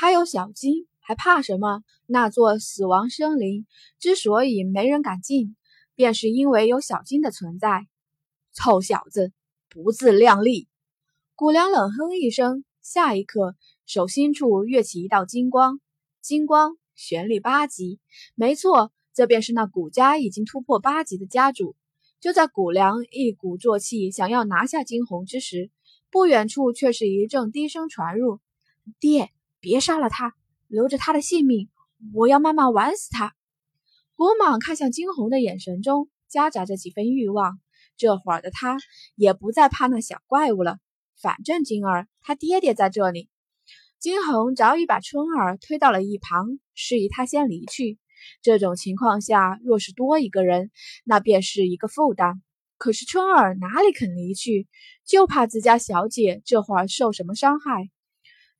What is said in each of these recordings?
他有小金，还怕什么？那座死亡森林之所以没人敢进，便是因为有小金的存在。臭小子，不自量力！谷良冷哼一声，下一刻手心处跃起一道金光，金光旋律八级，没错，这便是那谷家已经突破八级的家主。就在谷良一鼓作气想要拿下金红之时，不远处却是一阵低声传入：“爹，别杀了他，留着他的性命，我要慢慢玩死他。”古蟒看向金红的眼神中夹杂着几分欲望。这会儿的他也不再怕那小怪物了，反正金儿他爹爹在这里。金红早已把春儿推到了一旁，示意他先离去。这种情况下，若是多一个人，那便是一个负担。可是春儿哪里肯离去，就怕自家小姐这会儿受什么伤害。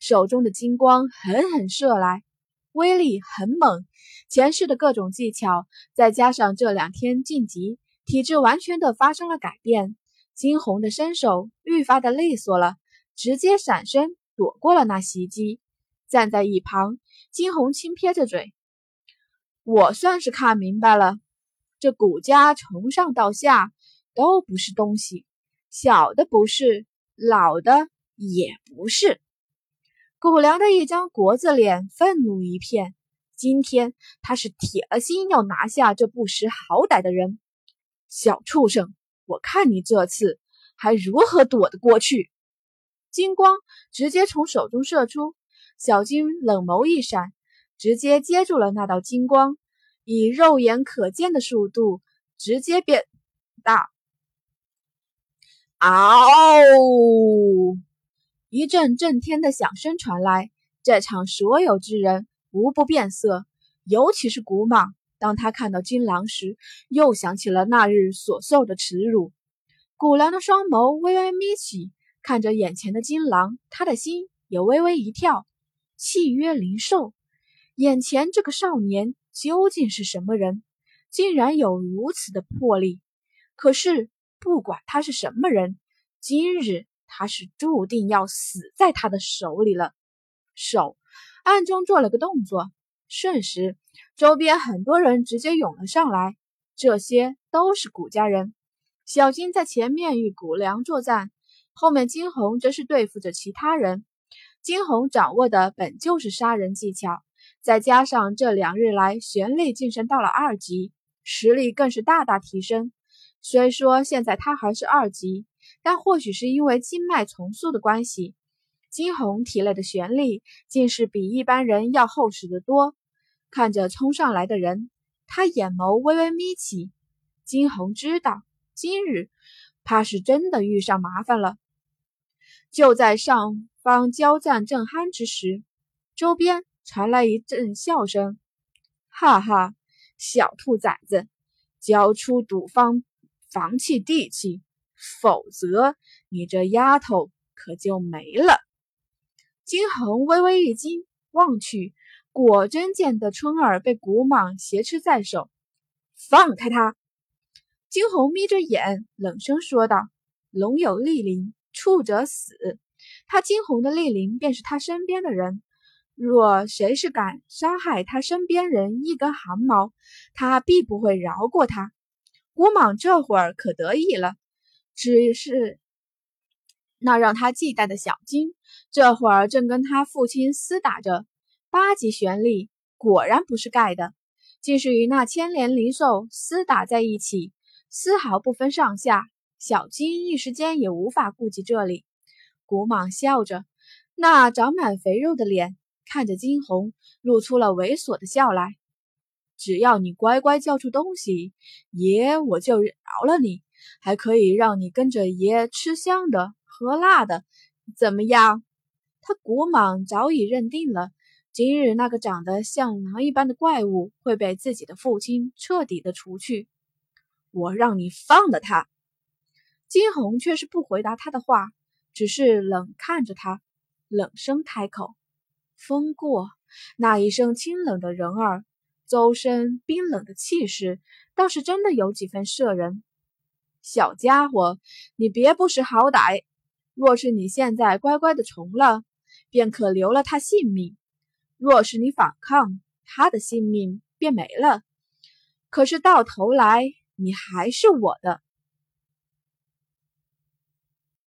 手中的金光狠狠射来，威力很猛。前世的各种技巧，再加上这两天晋级，体质完全的发生了改变。金红的身手愈发的利索了，直接闪身躲过了那袭击。站在一旁，金红轻撇着嘴。我算是看明白了，这谷家从上到下都不是东西，小的不是，老的也不是。谷良的一张国字脸愤怒一片，今天他是铁了心要拿下这不识好歹的人。小畜生，我看你这次还如何躲得过去？金光直接从手中射出，小金冷眸一闪，直接接住了那道金光。以肉眼可见的速度直接变大，嗷！一阵震天的响声传来，在场所有之人无不变色，尤其是古蟒。当他看到金狼时，又想起了那日所受的耻辱。古狼的双眸微微眯起，看着眼前的金狼，他的心也微微一跳。契约灵兽，眼前这个少年。究竟是什么人，竟然有如此的魄力？可是不管他是什么人，今日他是注定要死在他的手里了。手暗中做了个动作，瞬时周边很多人直接涌了上来，这些都是古家人。小金在前面与古良作战，后面金红则是对付着其他人。金红掌握的本就是杀人技巧。再加上这两日来玄力晋升到了二级，实力更是大大提升。虽说现在他还是二级，但或许是因为经脉重塑的关系，金红体内的玄力竟是比一般人要厚实得多。看着冲上来的人，他眼眸微微眯起。金红知道，今日怕是真的遇上麻烦了。就在上方交战正酣之时，周边。传来一阵笑声，哈哈，小兔崽子，交出赌方房契地契，否则你这丫头可就没了。金恒微微一惊，望去，果真见得春儿被古蟒挟持在手。放开他！金红眯着眼，冷声说道：“龙有莅临，触者死。他金红的莅临，便是他身边的人。”若谁是敢伤害他身边人一根汗毛，他必不会饶过他。古蟒这会儿可得意了，只是那让他忌惮的小金，这会儿正跟他父亲厮打着。八级玄力果然不是盖的，竟是与那千年灵兽厮打在一起，丝毫不分上下。小金一时间也无法顾及这里。古蟒笑着，那长满肥肉的脸。看着金红，露出了猥琐的笑来。只要你乖乖交出东西，爷我就饶了你，还可以让你跟着爷吃香的喝辣的，怎么样？他古莽早已认定了，今日那个长得像狼一般的怪物会被自己的父亲彻底的除去。我让你放了他。金红却是不回答他的话，只是冷看着他，冷声开口。风过，那一声清冷的人儿，周身冰冷的气势，倒是真的有几分慑人。小家伙，你别不识好歹！若是你现在乖乖的从了，便可留了他性命。若是你反抗，他的性命便没了。可是到头来，你还是我的。